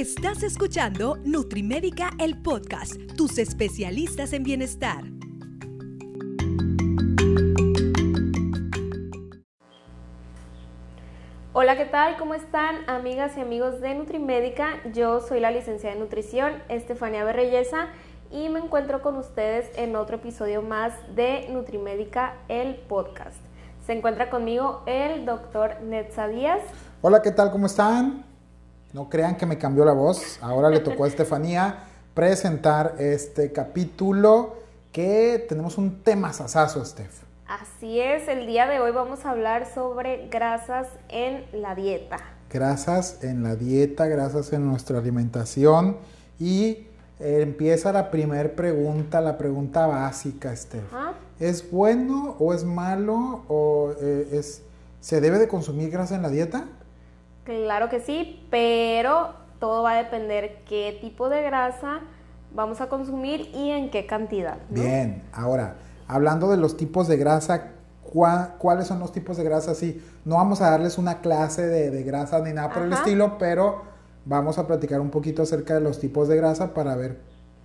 Estás escuchando Nutrimédica, el podcast, tus especialistas en bienestar. Hola, ¿qué tal? ¿Cómo están amigas y amigos de Nutrimédica? Yo soy la licenciada en nutrición, Estefania Berreyesa, y me encuentro con ustedes en otro episodio más de Nutrimédica, el podcast. Se encuentra conmigo el doctor Netza Díaz. Hola, ¿qué tal? ¿Cómo están? No crean que me cambió la voz. Ahora le tocó a Estefanía presentar este capítulo que tenemos un tema sasazo, Steph. Así es, el día de hoy vamos a hablar sobre grasas en la dieta. Grasas en la dieta, grasas en nuestra alimentación y empieza la primera pregunta, la pregunta básica, Steph. ¿Es bueno o es malo o eh, es, se debe de consumir grasa en la dieta? Claro que sí, pero todo va a depender qué tipo de grasa vamos a consumir y en qué cantidad. Bien, ahora, hablando de los tipos de grasa, ¿cuáles son los tipos de grasa? Sí, no vamos a darles una clase de, grasa ni nada por el estilo, pero vamos a platicar un poquito acerca de los tipos de grasa para ver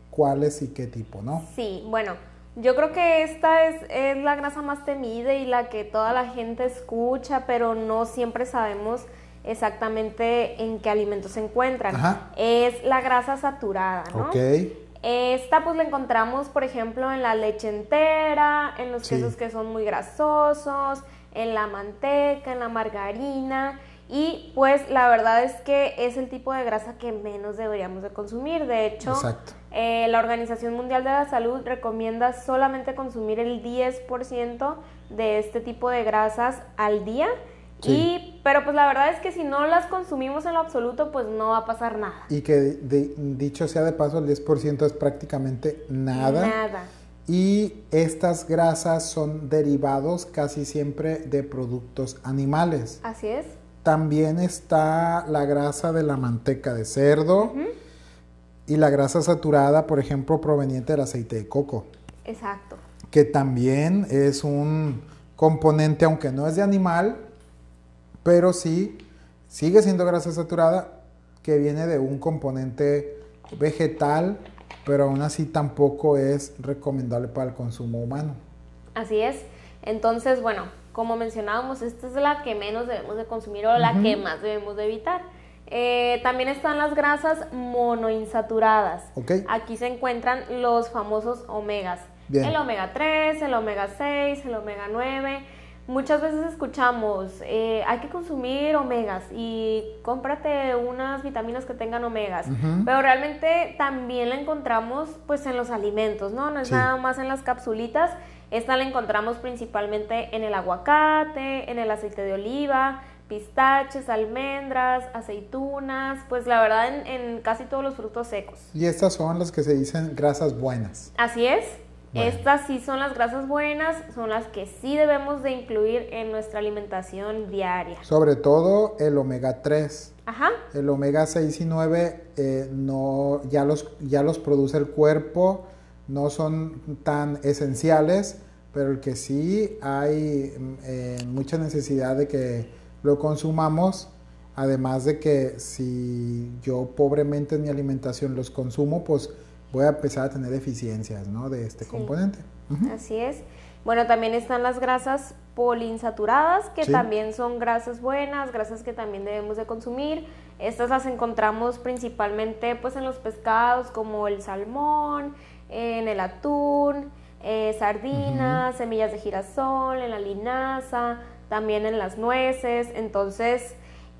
cuáles y qué tipo, ¿no? Sí, bueno, yo creo que esta es, es la grasa más temida y la que toda la gente escucha, pero no siempre sabemos exactamente en qué alimentos se encuentran. Es la grasa saturada, ¿no? Esta pues la encontramos, por ejemplo, en la leche entera, en los quesos que son muy grasosos, en la manteca, en la margarina. Y pues la verdad es que es el tipo de grasa que menos deberíamos de consumir. De hecho, eh, la Organización Mundial de la Salud recomienda solamente consumir el 10% de este tipo de grasas al día y, pero pues la verdad es que si no las consumimos en lo absoluto, pues no va a pasar nada. Y que dicho sea de paso, el 10% es prácticamente nada. Nada. Y estas grasas son derivados casi siempre de productos animales. Así es. También está la grasa de la manteca de cerdo y la grasa saturada, por ejemplo, proveniente del aceite de coco. Exacto. Que también es un componente, aunque no es de animal, pero sí sigue siendo grasa saturada que viene de un componente vegetal, pero aún así tampoco es recomendable para el consumo humano. Así es. Entonces, bueno, como mencionábamos, esta es la que menos debemos de consumir o la que más debemos de evitar. Eh, también están las grasas monoinsaturadas. Aquí se encuentran los famosos omegas. El omega 3, el omega 6, el omega 9 Muchas veces escuchamos, eh, hay que consumir omegas y cómprate unas vitaminas que tengan omegas, pero realmente también la encontramos pues en los alimentos, ¿no? No es nada más en las capsulitas, esta la encontramos principalmente en el aguacate, en el aceite de oliva, pistaches, almendras, aceitunas, pues la verdad en, en casi todos los frutos secos. Y estas son las que se dicen grasas buenas. Así es. Estas sí son las grasas buenas, son las que sí debemos de incluir en nuestra alimentación diaria. Sobre todo el omega 3. Ajá. El omega 6 y 9 eh, no, ya, los, ya los produce el cuerpo, no son tan esenciales, pero el que sí hay eh, mucha necesidad de que lo consumamos, además de que si yo pobremente en mi alimentación los consumo, pues voy a empezar a tener deficiencias ¿no? de este componente. Así es. Bueno, también están las grasas poliinsaturadas, que también son grasas buenas, grasas que también debemos de consumir. Estas las encontramos principalmente pues en los pescados como el salmón, en el atún, eh, sardinas, semillas de girasol, en la linaza, también en las nueces. Entonces,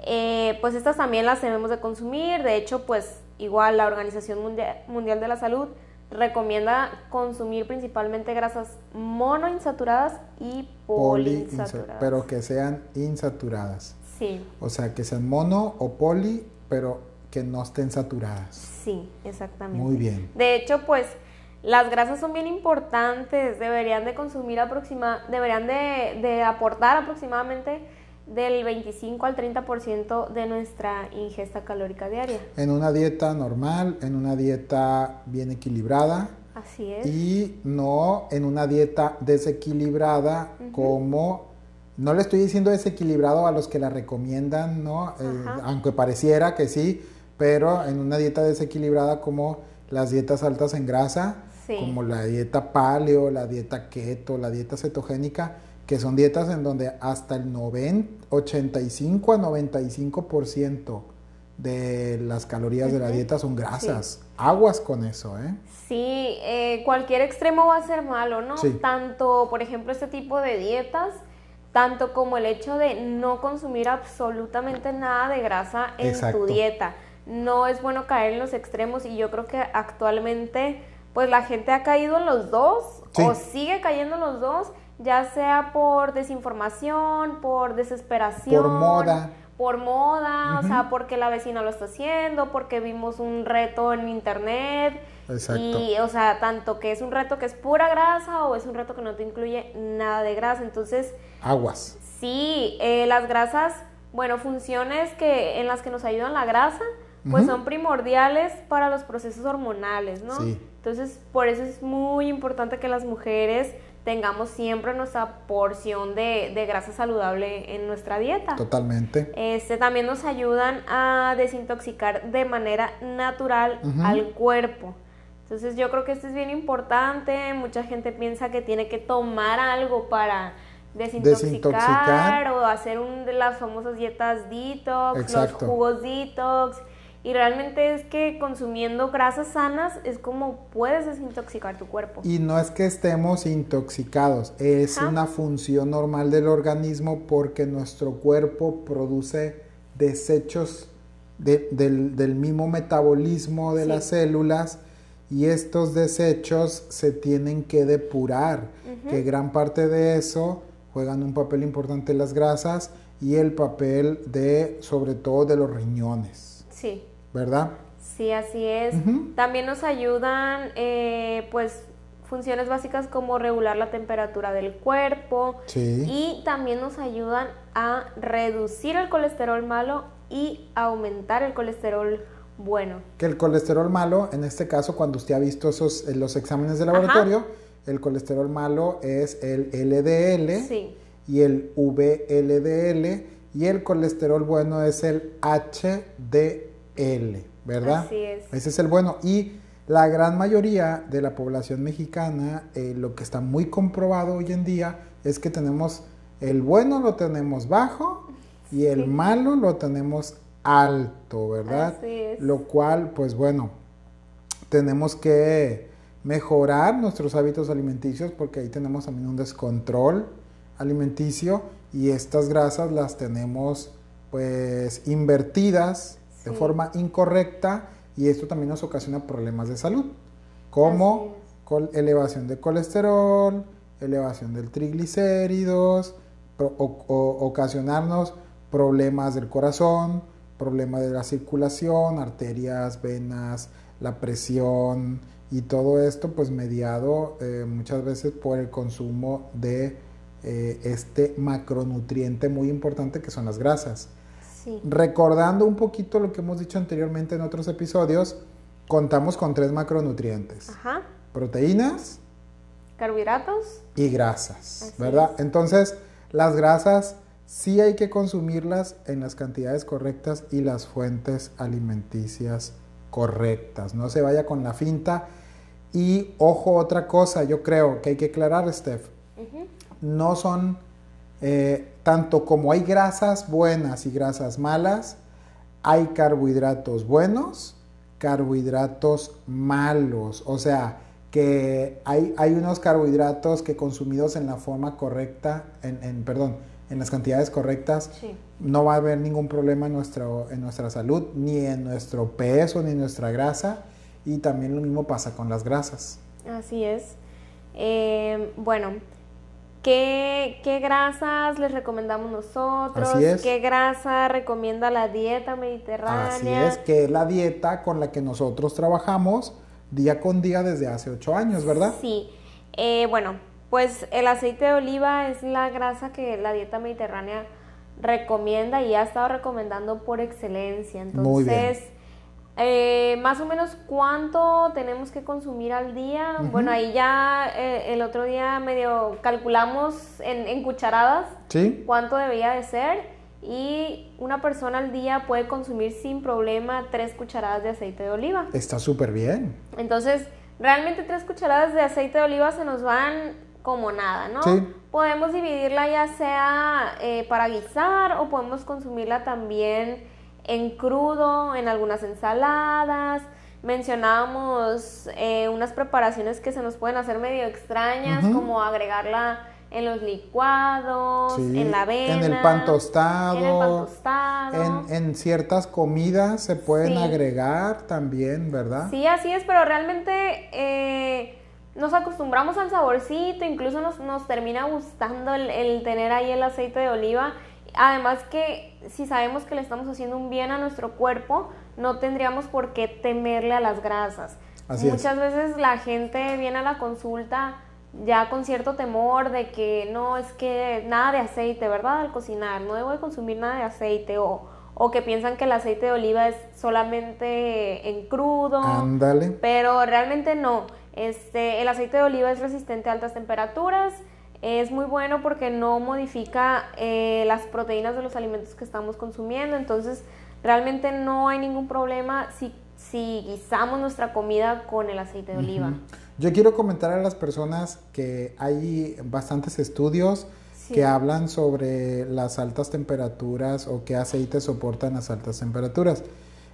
eh, pues estas también las debemos de consumir. De hecho, pues Igual la Organización Mundial de la Salud recomienda consumir principalmente grasas monoinsaturadas y poliinsaturadas. Pero que sean insaturadas. Sí. O sea, que sean mono o poli, pero que no estén saturadas. Sí, exactamente. Muy bien. De hecho, pues las grasas son bien importantes, deberían de consumir aproxima, deberían de, de aportar aproximadamente del 25 al 30% de nuestra ingesta calórica diaria. En una dieta normal, en una dieta bien equilibrada. Así es. Y no en una dieta desequilibrada como, no le estoy diciendo desequilibrado a los que la recomiendan, ¿no? Eh, aunque pareciera que sí, pero en una dieta desequilibrada como las dietas altas en grasa, como la dieta paleo, la dieta keto, la dieta cetogénica, que son dietas en donde hasta el 90, 85 a 95% de las calorías de la dieta son grasas. Aguas con eso, ¿eh? Sí, eh, cualquier extremo va a ser malo, ¿no? Tanto, por ejemplo, este tipo de dietas, tanto como el hecho de no consumir absolutamente nada de grasa en tu dieta. No es bueno caer en los extremos y yo creo que actualmente, pues la gente ha caído en los dos o sigue cayendo en los dos, ya sea por desinformación, por desesperación. Por moda por moda, o sea, porque la vecina lo está haciendo, porque vimos un reto en internet. Exacto. Y, o sea, tanto que es un reto que es pura grasa o es un reto que no te incluye nada de grasa. Entonces. Aguas. Sí, eh, las grasas, bueno, funciones que en las que nos ayudan la grasa, pues son primordiales para los procesos hormonales, ¿no? Sí. Entonces, por eso es muy importante que las mujeres tengamos siempre nuestra porción de, grasa saludable en nuestra dieta. Totalmente. Este, también nos ayudan a desintoxicar de manera natural al cuerpo. Entonces yo creo que esto es bien importante. Mucha gente piensa que tiene que tomar algo para desintoxicar, o hacer un de las famosas dietas detox, los jugos detox. Y realmente es que consumiendo grasas sanas es como puedes desintoxicar tu cuerpo. Y no es que estemos intoxicados, es una función normal del organismo porque nuestro cuerpo produce desechos del, mismo metabolismo de las células y estos desechos se tienen que depurar, que gran parte de eso juegan un papel importante las grasas y el papel de, sobre todo, de los riñones. Sí. ¿Verdad? Sí, así es. También nos ayudan, eh, pues, funciones básicas como regular la temperatura del cuerpo y también nos ayudan a reducir el colesterol malo y aumentar el colesterol bueno. Que el colesterol malo, en este caso, cuando usted ha visto esos los exámenes de laboratorio, el colesterol malo es el LDL y el VLDL y el colesterol bueno es el HDL. L, ¿verdad? Así es. Ese es el bueno. Y la gran mayoría de la población mexicana, eh, lo que está muy comprobado hoy en día es que tenemos el bueno lo tenemos bajo y el malo lo tenemos alto, ¿verdad? Así es. Lo cual, pues bueno, tenemos que mejorar nuestros hábitos alimenticios porque ahí tenemos también un descontrol alimenticio y estas grasas las tenemos pues invertidas de forma incorrecta y esto también nos ocasiona problemas de salud, como elevación de colesterol, elevación del triglicéridos, o, ocasionarnos problemas del corazón, problemas de la circulación, arterias, venas, la presión y todo esto pues mediado eh, muchas veces por el consumo de eh, este macronutriente muy importante que son las grasas. Recordando un poquito lo que hemos dicho anteriormente en otros episodios, contamos con tres macronutrientes. Proteínas. Carbohidratos. Y grasas, ¿verdad? Entonces, las grasas sí hay que consumirlas en las cantidades correctas y las fuentes alimenticias correctas. No se vaya con la finta. Y ojo, otra cosa, yo creo que hay que aclarar, Steph. No son eh, tanto como hay grasas buenas y grasas malas, hay carbohidratos buenos, carbohidratos malos. O sea, que hay, hay unos carbohidratos que consumidos en la forma correcta, en, perdón, en las cantidades correctas, no va a haber ningún problema en, nuestro, en nuestra salud, ni en nuestro peso, ni en nuestra grasa. Y también lo mismo pasa con las grasas. Así es. Eh, bueno, ¿Qué, grasas les recomendamos nosotros? ¿Qué grasa recomienda la dieta mediterránea? Así es, que es la dieta con la que nosotros trabajamos día con día desde hace ocho años, ¿verdad? Sí. Eh, bueno, pues el aceite de oliva es la grasa que la dieta mediterránea recomienda y ha estado recomendando por excelencia. Entonces, Muy bien. Eh, más o menos cuánto tenemos que consumir al día. Bueno, ahí ya eh, el otro día medio calculamos en, cucharadas cuánto debería de ser. y una persona al día puede consumir sin problema tres cucharadas de aceite de oliva. Está súper bien. Entonces, realmente tres cucharadas de aceite de oliva se nos van como nada, ¿no? Sí. Podemos dividirla ya sea eh, para guisar o podemos consumirla también en crudo, en algunas ensaladas. Mencionábamos eh, unas preparaciones que se nos pueden hacer medio extrañas, como agregarla en los licuados, en la avena, en el pan tostado, en, el pan tostado. en, ciertas comidas se pueden agregar también, ¿verdad? Sí, así es, pero realmente eh, nos acostumbramos al saborcito, incluso nos, nos termina gustando el, el, tener ahí el aceite de oliva. Además que si sabemos que le estamos haciendo un bien a nuestro cuerpo, no tendríamos por qué temerle a las grasas. Muchas veces la gente viene a la consulta ya con cierto temor de que no, es que nada de aceite, ¿verdad? Al cocinar, no debo de consumir nada de aceite o, o que piensan que el aceite de oliva es solamente en crudo. Ándale. Pero realmente no. Este, el aceite de oliva es resistente a altas temperaturas, es muy bueno porque no modifica eh, las proteínas de los alimentos que estamos consumiendo, entonces realmente no hay ningún problema si, si guisamos nuestra comida con el aceite de oliva. Yo quiero comentar a las personas que hay bastantes estudios que hablan sobre las altas temperaturas o qué aceites soportan las altas temperaturas.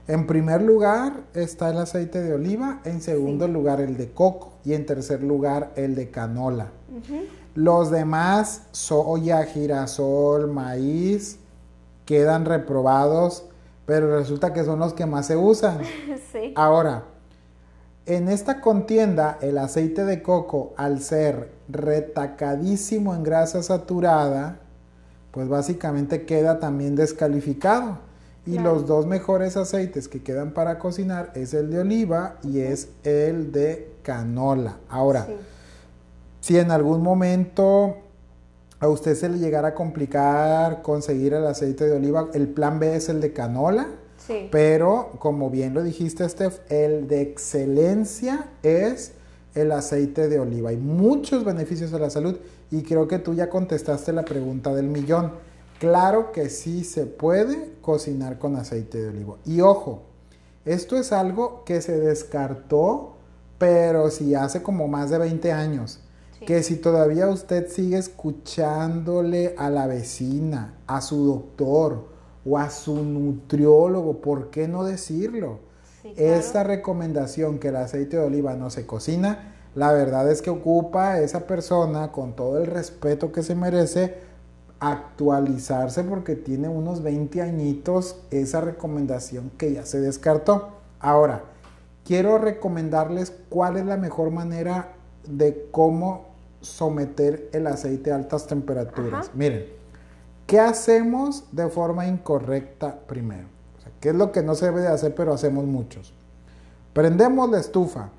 En primer lugar está el aceite de oliva, en segundo lugar el de coco y en tercer lugar el de canola. Los demás, soya, girasol, maíz, quedan reprobados, pero resulta que son los que más se usan. Ahora, en esta contienda, el aceite de coco, al ser retacadísimo en grasa saturada, pues básicamente queda también descalificado. Y los dos mejores aceites que quedan para cocinar es el de oliva y es el de canola. Ahora, si en algún momento a usted se le llegara a complicar conseguir el aceite de oliva, el plan B es el de canola pero, como bien lo dijiste, Steph, el de excelencia es el aceite de oliva. Hay muchos beneficios a la salud y creo que tú ya contestaste la pregunta del millón. Claro que sí se puede cocinar con aceite de oliva. Y ojo, esto es algo que se descartó, pero si hace como más de 20 años. Que si todavía usted sigue escuchándole a la vecina, a su doctor, o a su nutriólogo, ¿por qué no decirlo? Esta recomendación que el aceite de oliva no se cocina, la verdad es que ocupa a esa persona con todo el respeto que se merece actualizarse porque tiene unos 20 añitos esa recomendación que ya se descartó. Ahora, quiero recomendarles cuál es la mejor manera de cómo someter el aceite a altas temperaturas. Miren, ¿Qué hacemos de forma incorrecta primero? ¿Qué es lo que no se debe de hacer pero hacemos muchos? Prendemos la estufa,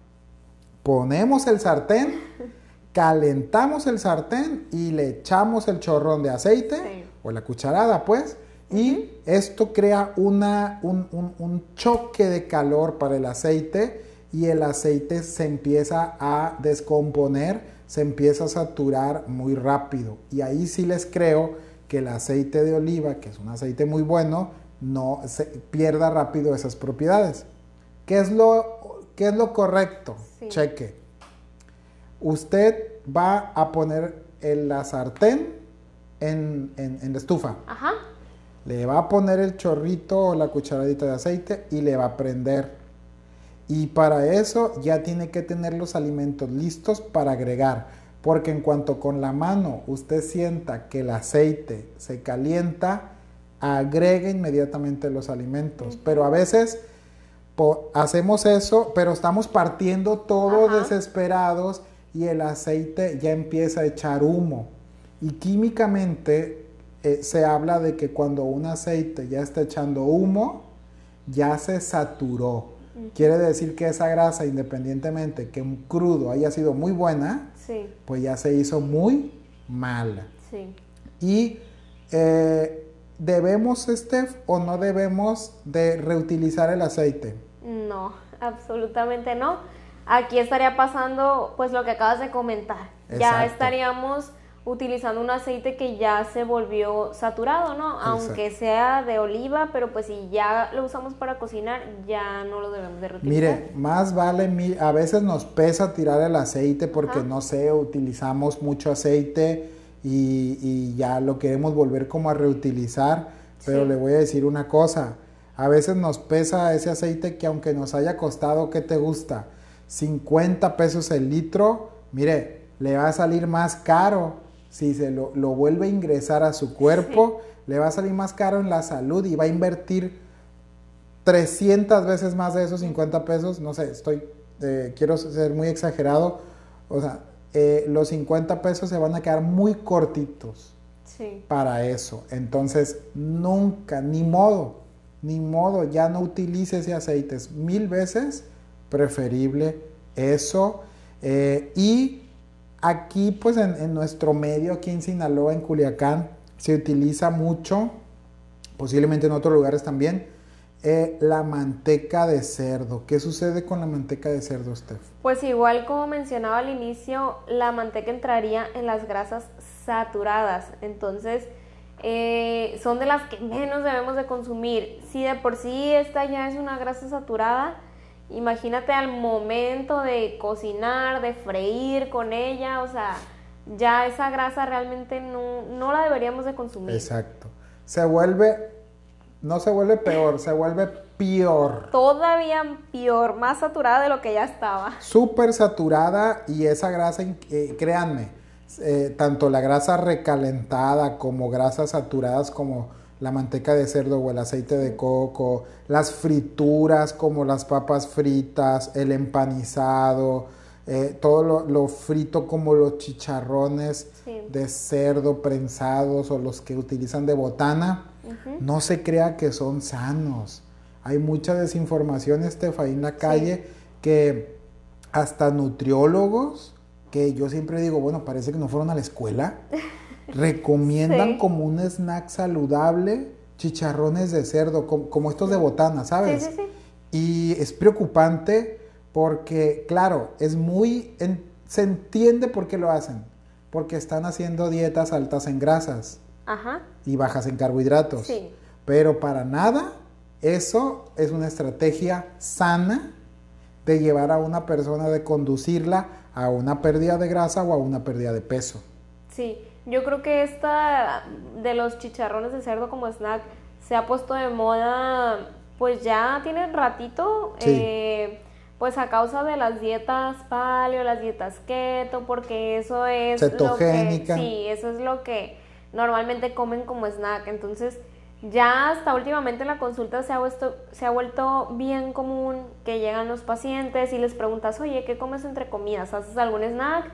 ponemos el sartén, calentamos el sartén y le echamos el chorrón de aceite o la cucharada pues y esto crea una, un, un choque de calor para el aceite y el aceite se empieza a descomponer, se empieza a saturar muy rápido y ahí sí les creo que el aceite de oliva, que es un aceite muy bueno, no se pierda rápido esas propiedades. ¿Qué es lo, qué es lo correcto? Cheque. Usted va a poner el, la sartén en, en, la estufa. Ajá. Le va a poner el chorrito o la cucharadita de aceite y le va a prender. Y para eso ya tiene que tener los alimentos listos para agregar. Porque en cuanto con la mano usted sienta que el aceite se calienta, agregue inmediatamente los alimentos. Pero a veces hacemos eso, pero estamos partiendo todo desesperados y el aceite ya empieza a echar humo. Y químicamente eh, se habla de que cuando un aceite ya está echando humo, ya se saturó. Quiere decir que esa grasa, independientemente que un crudo haya sido muy buena, pues ya se hizo muy mala. Y eh, debemos, Steph, o no debemos de reutilizar el aceite. No, absolutamente no. Aquí estaría pasando pues lo que acabas de comentar. Ya estaríamos utilizando un aceite que ya se volvió saturado, ¿no? Aunque sea de oliva, pero pues si ya lo usamos para cocinar, ya no lo debemos de reutilizar. Mire, más vale, a veces nos pesa tirar el aceite porque no sé, utilizamos mucho aceite y, ya lo queremos volver como a reutilizar, pero le voy a decir una cosa, a veces nos pesa ese aceite que aunque nos haya costado, ¿qué te gusta? 50 pesos el litro, mire, le va a salir más caro si se lo, vuelve a ingresar a su cuerpo, le va a salir más caro en la salud y va a invertir 300 veces más de esos 50 pesos, no sé, estoy, eh, quiero ser muy exagerado, o sea, eh, los 50 pesos se van a quedar muy cortitos para eso. Entonces, nunca, ni modo, ni modo, ya no utilice ese aceite. Es mil veces preferible eso. Eh, y Aquí, pues en, nuestro medio, aquí en Sinaloa, en Culiacán, se utiliza mucho, posiblemente en otros lugares también, eh, la manteca de cerdo. ¿Qué sucede con la manteca de cerdo, Steph? Pues igual como mencionaba al inicio, la manteca entraría en las grasas saturadas. Entonces, eh, son de las que menos debemos de consumir. Si de por sí esta ya es una grasa saturada, Imagínate al momento de cocinar, de freír con ella, o sea, ya esa grasa realmente no, la deberíamos de consumir. Exacto. Se vuelve, no se vuelve peor, se vuelve peor. Todavía peor, más saturada de lo que ya estaba. Súper saturada y esa grasa, eh, créanme, eh, tanto la grasa recalentada como grasas saturadas como la manteca de cerdo o el aceite de coco, las frituras como las papas fritas, el empanizado, eh, todo lo, frito como los chicharrones de cerdo prensados o los que utilizan de botana, no se crea que son sanos. Hay mucha desinformación, Estefa, en la calle que hasta nutriólogos, que yo siempre digo, bueno, parece que no fueron a la escuela. recomiendan como un snack saludable chicharrones de cerdo, como, estos de botana, ¿sabes? Sí, sí, y es preocupante porque, claro, es muy... se entiende por qué lo hacen. Porque están haciendo dietas altas en grasas y bajas en carbohidratos. Pero para nada, eso es una estrategia sana de llevar a una persona, de conducirla a una pérdida de grasa o a una pérdida de peso. Sí, yo creo que esta de los chicharrones de cerdo como snack se ha puesto de moda, pues ya tiene ratito, eh, pues a causa de las dietas paleo, las dietas keto, porque eso es lo que, sí, eso es lo que normalmente comen como snack. Entonces, ya hasta últimamente en la consulta se ha, vuelto, se ha vuelto bien común que llegan los pacientes y les preguntas, oye, ¿qué comes entre comidas? ¿Haces algún snack?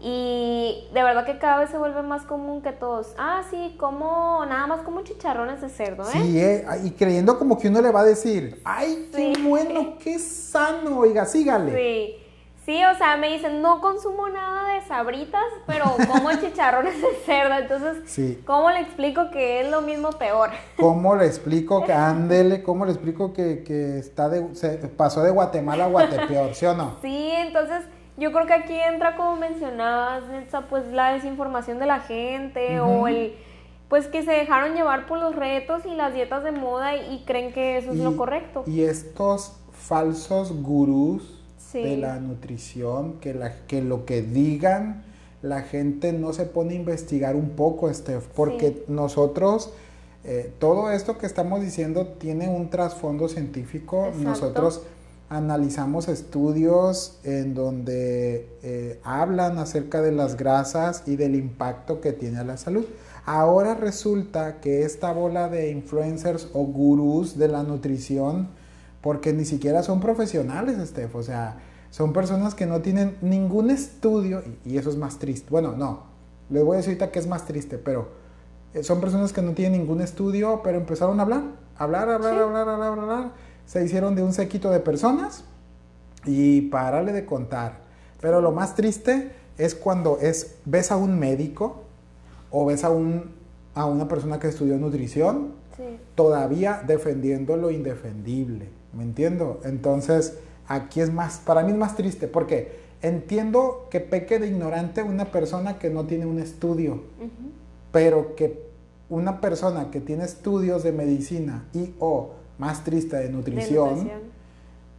Y de verdad que cada vez se vuelve más común que todos. Ah, sí, como nada más como chicharrones de cerdo, ¿eh? Sí, eh, y creyendo como que uno le va a decir, ay, qué bueno, qué sano, oiga, sígale. Sí. Sí, o sea, me dicen, no consumo nada de sabritas, pero como chicharrones de cerdo. Entonces, ¿cómo le explico que es lo mismo peor? ¿Cómo le explico que ándele? ¿Cómo le explico que, que está de, se pasó de Guatemala a Guatepeor, sí o no? Sí, entonces yo creo que aquí entra, como mencionabas, pues la desinformación de la gente o el pues que se dejaron llevar por los retos y las dietas de moda y, creen que eso es lo correcto. Y estos falsos gurús de la nutrición, que, la, que lo que digan, la gente no se pone a investigar un poco, Steph, porque nosotros, eh, todo esto que estamos diciendo tiene un trasfondo científico, nosotros analizamos estudios en donde eh, hablan acerca de las grasas y del impacto que tiene a la salud. Ahora resulta que esta bola de influencers o gurús de la nutrición, porque ni siquiera son profesionales, Steph, o sea, son personas que no tienen ningún estudio, y, eso es más triste. Bueno, no, les voy a decir ahorita que es más triste, pero eh, son personas que no tienen ningún estudio, pero empezaron a hablar, hablar, hablar, hablar, hablar, hablar se hicieron de un séquito de personas y párale de contar. Pero lo más triste es cuando es, ves a un médico o ves a, un, a una persona que estudió nutrición todavía defendiendo lo indefendible. ¿Me entiendo? Entonces, aquí es más, para mí es más triste porque entiendo que peque de ignorante una persona que no tiene un estudio, pero que una persona que tiene estudios de medicina y o más triste de nutrición,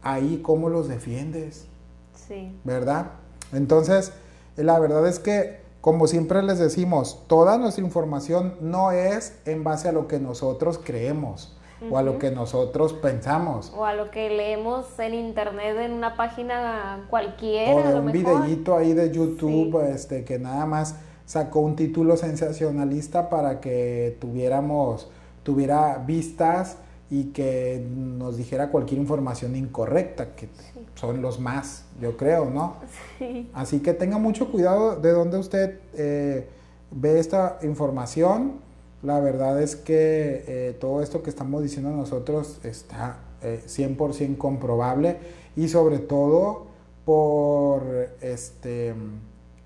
ahí cómo los defiendes. Sí. ¿Verdad? Entonces, la verdad es que, como siempre les decimos, toda nuestra información no es en base a lo que nosotros creemos o a lo que nosotros pensamos. O a lo que leemos en internet en una página cualquiera. O de un videíto ahí de YouTube este, que nada más sacó un título sensacionalista para que tuviéramos, tuviera vistas y que nos dijera cualquier información incorrecta, que son los más, yo creo, ¿no? Sí. Así que tenga mucho cuidado de dónde usted eh, ve esta información la verdad es que eh, todo esto que estamos diciendo nosotros está 100% eh, comprobable y sobre todo por este,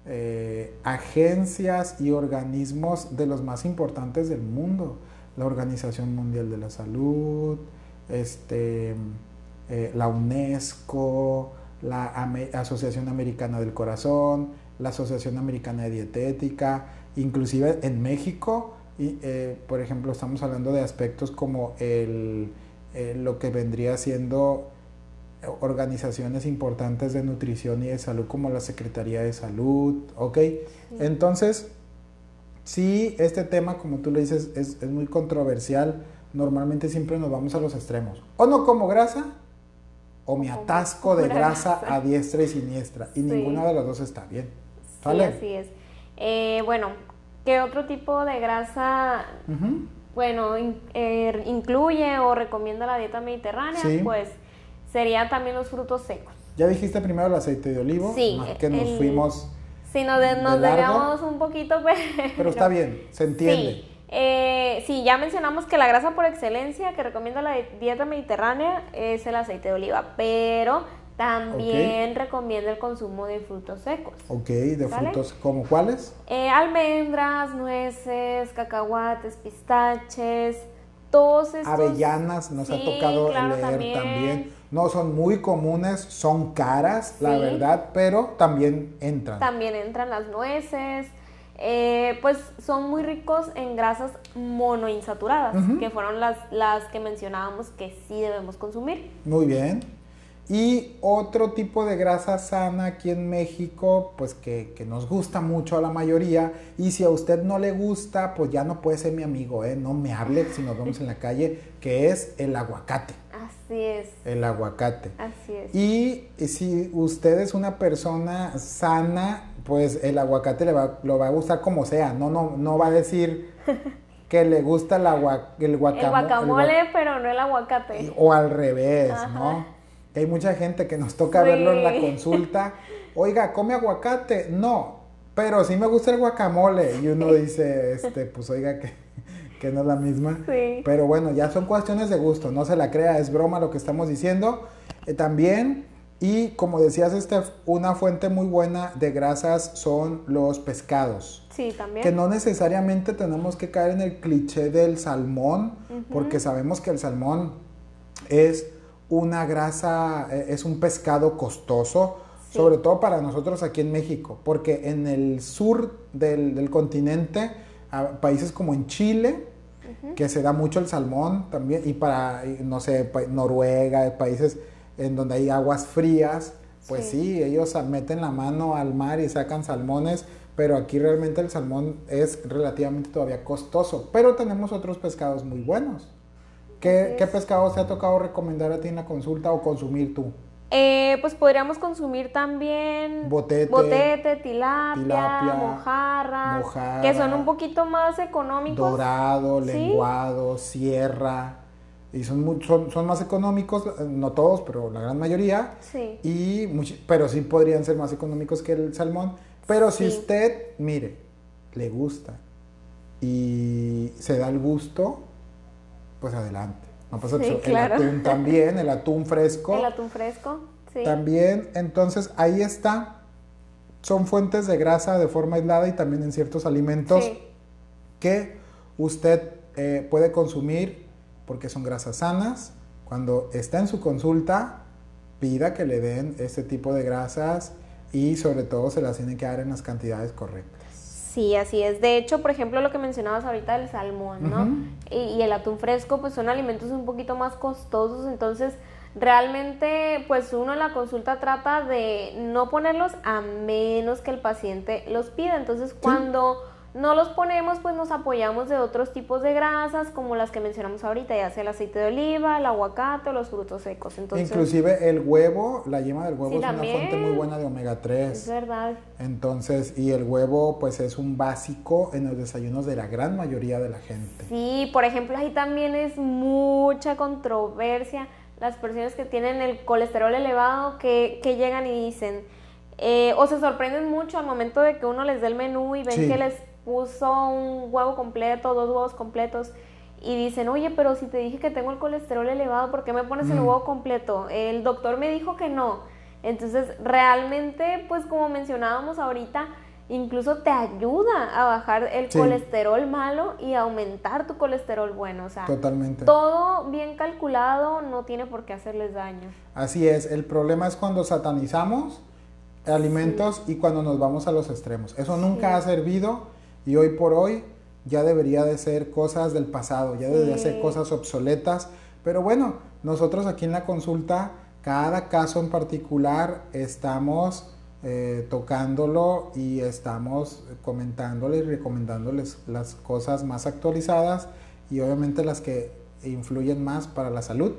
eh, agencias y organismos de los más importantes del mundo. La Organización Mundial de la Salud, este, la UNESCO, la Asociación Americana del Corazón, la Asociación Americana de Dietética, inclusive en México y, eh, por ejemplo, estamos hablando de aspectos como el, eh, lo que vendría siendo organizaciones importantes de nutrición y de salud como la Secretaría de Salud, ¿ok? Entonces, sí, este tema, como tú le dices, es, es, muy controversial. Normalmente siempre nos vamos a los extremos. O no como grasa, o me atasco de grasa a diestra y siniestra. Y ninguna de las dos está bien. Sí, así es. Eh, bueno, ¿Qué otro tipo de grasa, bueno, er, incluye o recomienda la dieta mediterránea? Pues serían también los frutos secos. Ya dijiste primero el aceite de olivo, sí, que nos fuimos. Sí, nos, nos un poquito, pero... Pero está bien, se entiende. Sí. Eh, sí, ya mencionamos que la grasa por excelencia que recomienda la dieta mediterránea es el aceite de oliva, pero también recomienda el consumo de frutos secos. Ok, ¿de frutos como cuáles? Eh, almendras, nueces, cacahuates, pistaches, todos estos... Avellanas nos ha tocado leer también. No son muy comunes, son caras, la verdad, pero también entran. También entran las nueces. Eh, pues son muy ricos en grasas monoinsaturadas, que fueron las, las que mencionábamos que sí debemos consumir. Muy bien. Y otro tipo de grasa sana aquí en México, pues que, nos gusta mucho a la mayoría. Y si a usted no le gusta, pues ya no puede ser mi amigo, ¿eh? No me hable si nos vemos en la calle, que es el aguacate. Así es. El aguacate. Así es. Y si usted es una persona sana, pues el aguacate le va, lo va a gustar como sea. No, no, no va a decir que le gusta el, el guacamole. El guacamole, pero no el aguacate. O al revés, ¿no? Hay mucha gente que nos toca verlo en la consulta. Oiga, ¿come aguacate? No, pero sí me gusta el guacamole. Y uno dice, este, pues oiga, que, que no es la misma. Sí. Pero bueno, ya son cuestiones de gusto, no se la crea, es broma lo que estamos diciendo. Eh, también, y como decías, este, una fuente muy buena de grasas son los pescados. Sí, también. Que no necesariamente tenemos que caer en el cliché del salmón, porque sabemos que el salmón es una grasa, eh, es un pescado costoso, sobre todo para nosotros aquí en México, porque en el sur del, continente, países como en Chile, que se da mucho el salmón también, y para, no sé, Noruega, países en donde hay aguas frías, pues sí. ellos meten la mano al mar y sacan salmones, pero aquí realmente el salmón es relativamente todavía costoso, pero tenemos otros pescados muy buenos. ¿Qué, pescado se ha tocado recomendar a ti en la consulta o consumir tú? Eh, pues podríamos consumir también botete, botete tilapia, mojarra, que son un poquito más económicos. Dorado, lenguado, sierra. Y son, son, son, más económicos, no todos, pero la gran mayoría. Sí. Y pero sí podrían ser más económicos que el salmón. Pero si usted, mire, le gusta y se da el gusto, pues adelante. No pasa El atún también, el atún fresco. El atún fresco, sí. También, entonces ahí está. Son fuentes de grasa de forma aislada y también en ciertos alimentos que usted eh, puede consumir porque son grasas sanas. Cuando está en su consulta, pida que le den este tipo de grasas y sobre todo se las tienen que dar en las cantidades correctas. Sí, así es. De hecho, por ejemplo, lo que mencionabas ahorita del salmón, ¿no? y, el atún fresco, pues son alimentos un poquito más costosos, entonces realmente, pues uno en la consulta trata de no ponerlos a menos que el paciente los pida. Entonces, cuando no los ponemos, pues nos apoyamos de otros tipos de grasas, como las que mencionamos ahorita, ya sea el aceite de oliva, el aguacate o los frutos secos. Entonces, Inclusive el huevo, la yema del huevo es una fuente muy buena de omega 3. Es verdad. Entonces, y el huevo pues es un básico en los desayunos de la gran mayoría de la gente. Sí, por ejemplo, ahí también es mucha controversia las personas que tienen el colesterol elevado que, que llegan y dicen, eh, o se sorprenden mucho al momento de que uno les dé el menú y ven que les puso un huevo completo, dos huevos completos y dicen, oye, pero si te dije que tengo el colesterol elevado, ¿por qué me pones el mm. huevo completo? El doctor me dijo que no. Entonces, realmente, pues como mencionábamos ahorita, incluso te ayuda a bajar el colesterol malo y aumentar tu colesterol bueno. O sea, Totalmente. todo bien calculado no tiene por qué hacerles daño. Así es, el problema es cuando satanizamos alimentos y cuando nos vamos a los extremos. Eso nunca ha servido y hoy por hoy ya debería de ser cosas del pasado, ya debería ser cosas obsoletas. Pero bueno, nosotros aquí en la consulta, cada caso en particular, estamos eh, tocándolo y estamos comentándoles y recomendándoles las cosas más actualizadas y obviamente las que influyen más para la salud,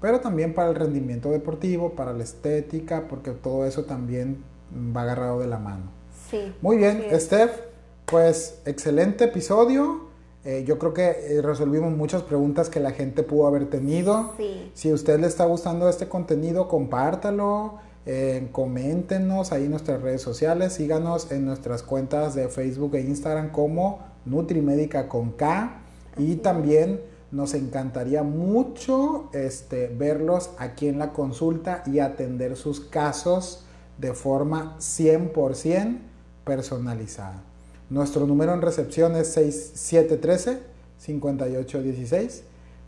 pero también para el rendimiento deportivo, para la estética, porque todo eso también va agarrado de la mano. Sí. Muy bien, Steph. Pues excelente episodio. Eh, yo creo que eh, resolvimos muchas preguntas que la gente pudo haber tenido. Si a usted le está gustando este contenido, compártalo, eh, coméntenos ahí en nuestras redes sociales, síganos en nuestras cuentas de Facebook e Instagram como Nutrimédica con K y también nos encantaría mucho este, verlos aquí en la consulta y atender sus casos de forma 100% personalizada. Nuestro número en recepción es 6713-5816,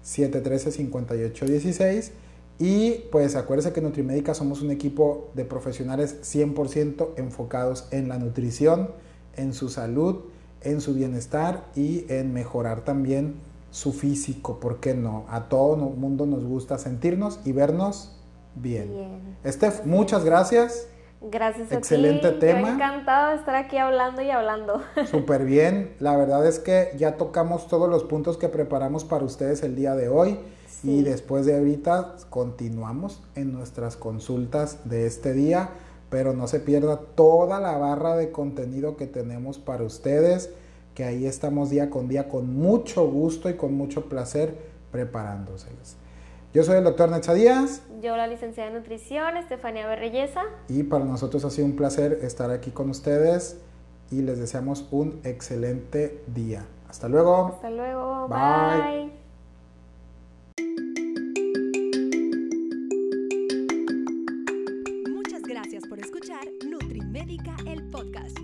713-5816. Y pues acuérdese que Nutrimédica somos un equipo de profesionales 100% enfocados en la nutrición, en su salud, en su bienestar y en mejorar también su físico, ¿por qué no? A todo el mundo nos gusta sentirnos y vernos bien. bien. Steph, muchas gracias. Gracias a Excelente tema. Yo encantado de estar aquí hablando y hablando. Súper bien. La verdad es que ya tocamos todos los puntos que preparamos para ustedes el día de hoy. Y después de ahorita continuamos en nuestras consultas de este día. Pero no se pierda toda la barra de contenido que tenemos para ustedes. Que ahí estamos día con día con mucho gusto y con mucho placer preparándoselas. Yo soy el doctor Necha Díaz. Yo la licenciada de nutrición, Estefanía Berreyesa. Y para nosotros ha sido un placer estar aquí con ustedes y les deseamos un excelente día. Hasta luego. Hasta luego. Bye. Muchas gracias por escuchar NutriMédica, el podcast.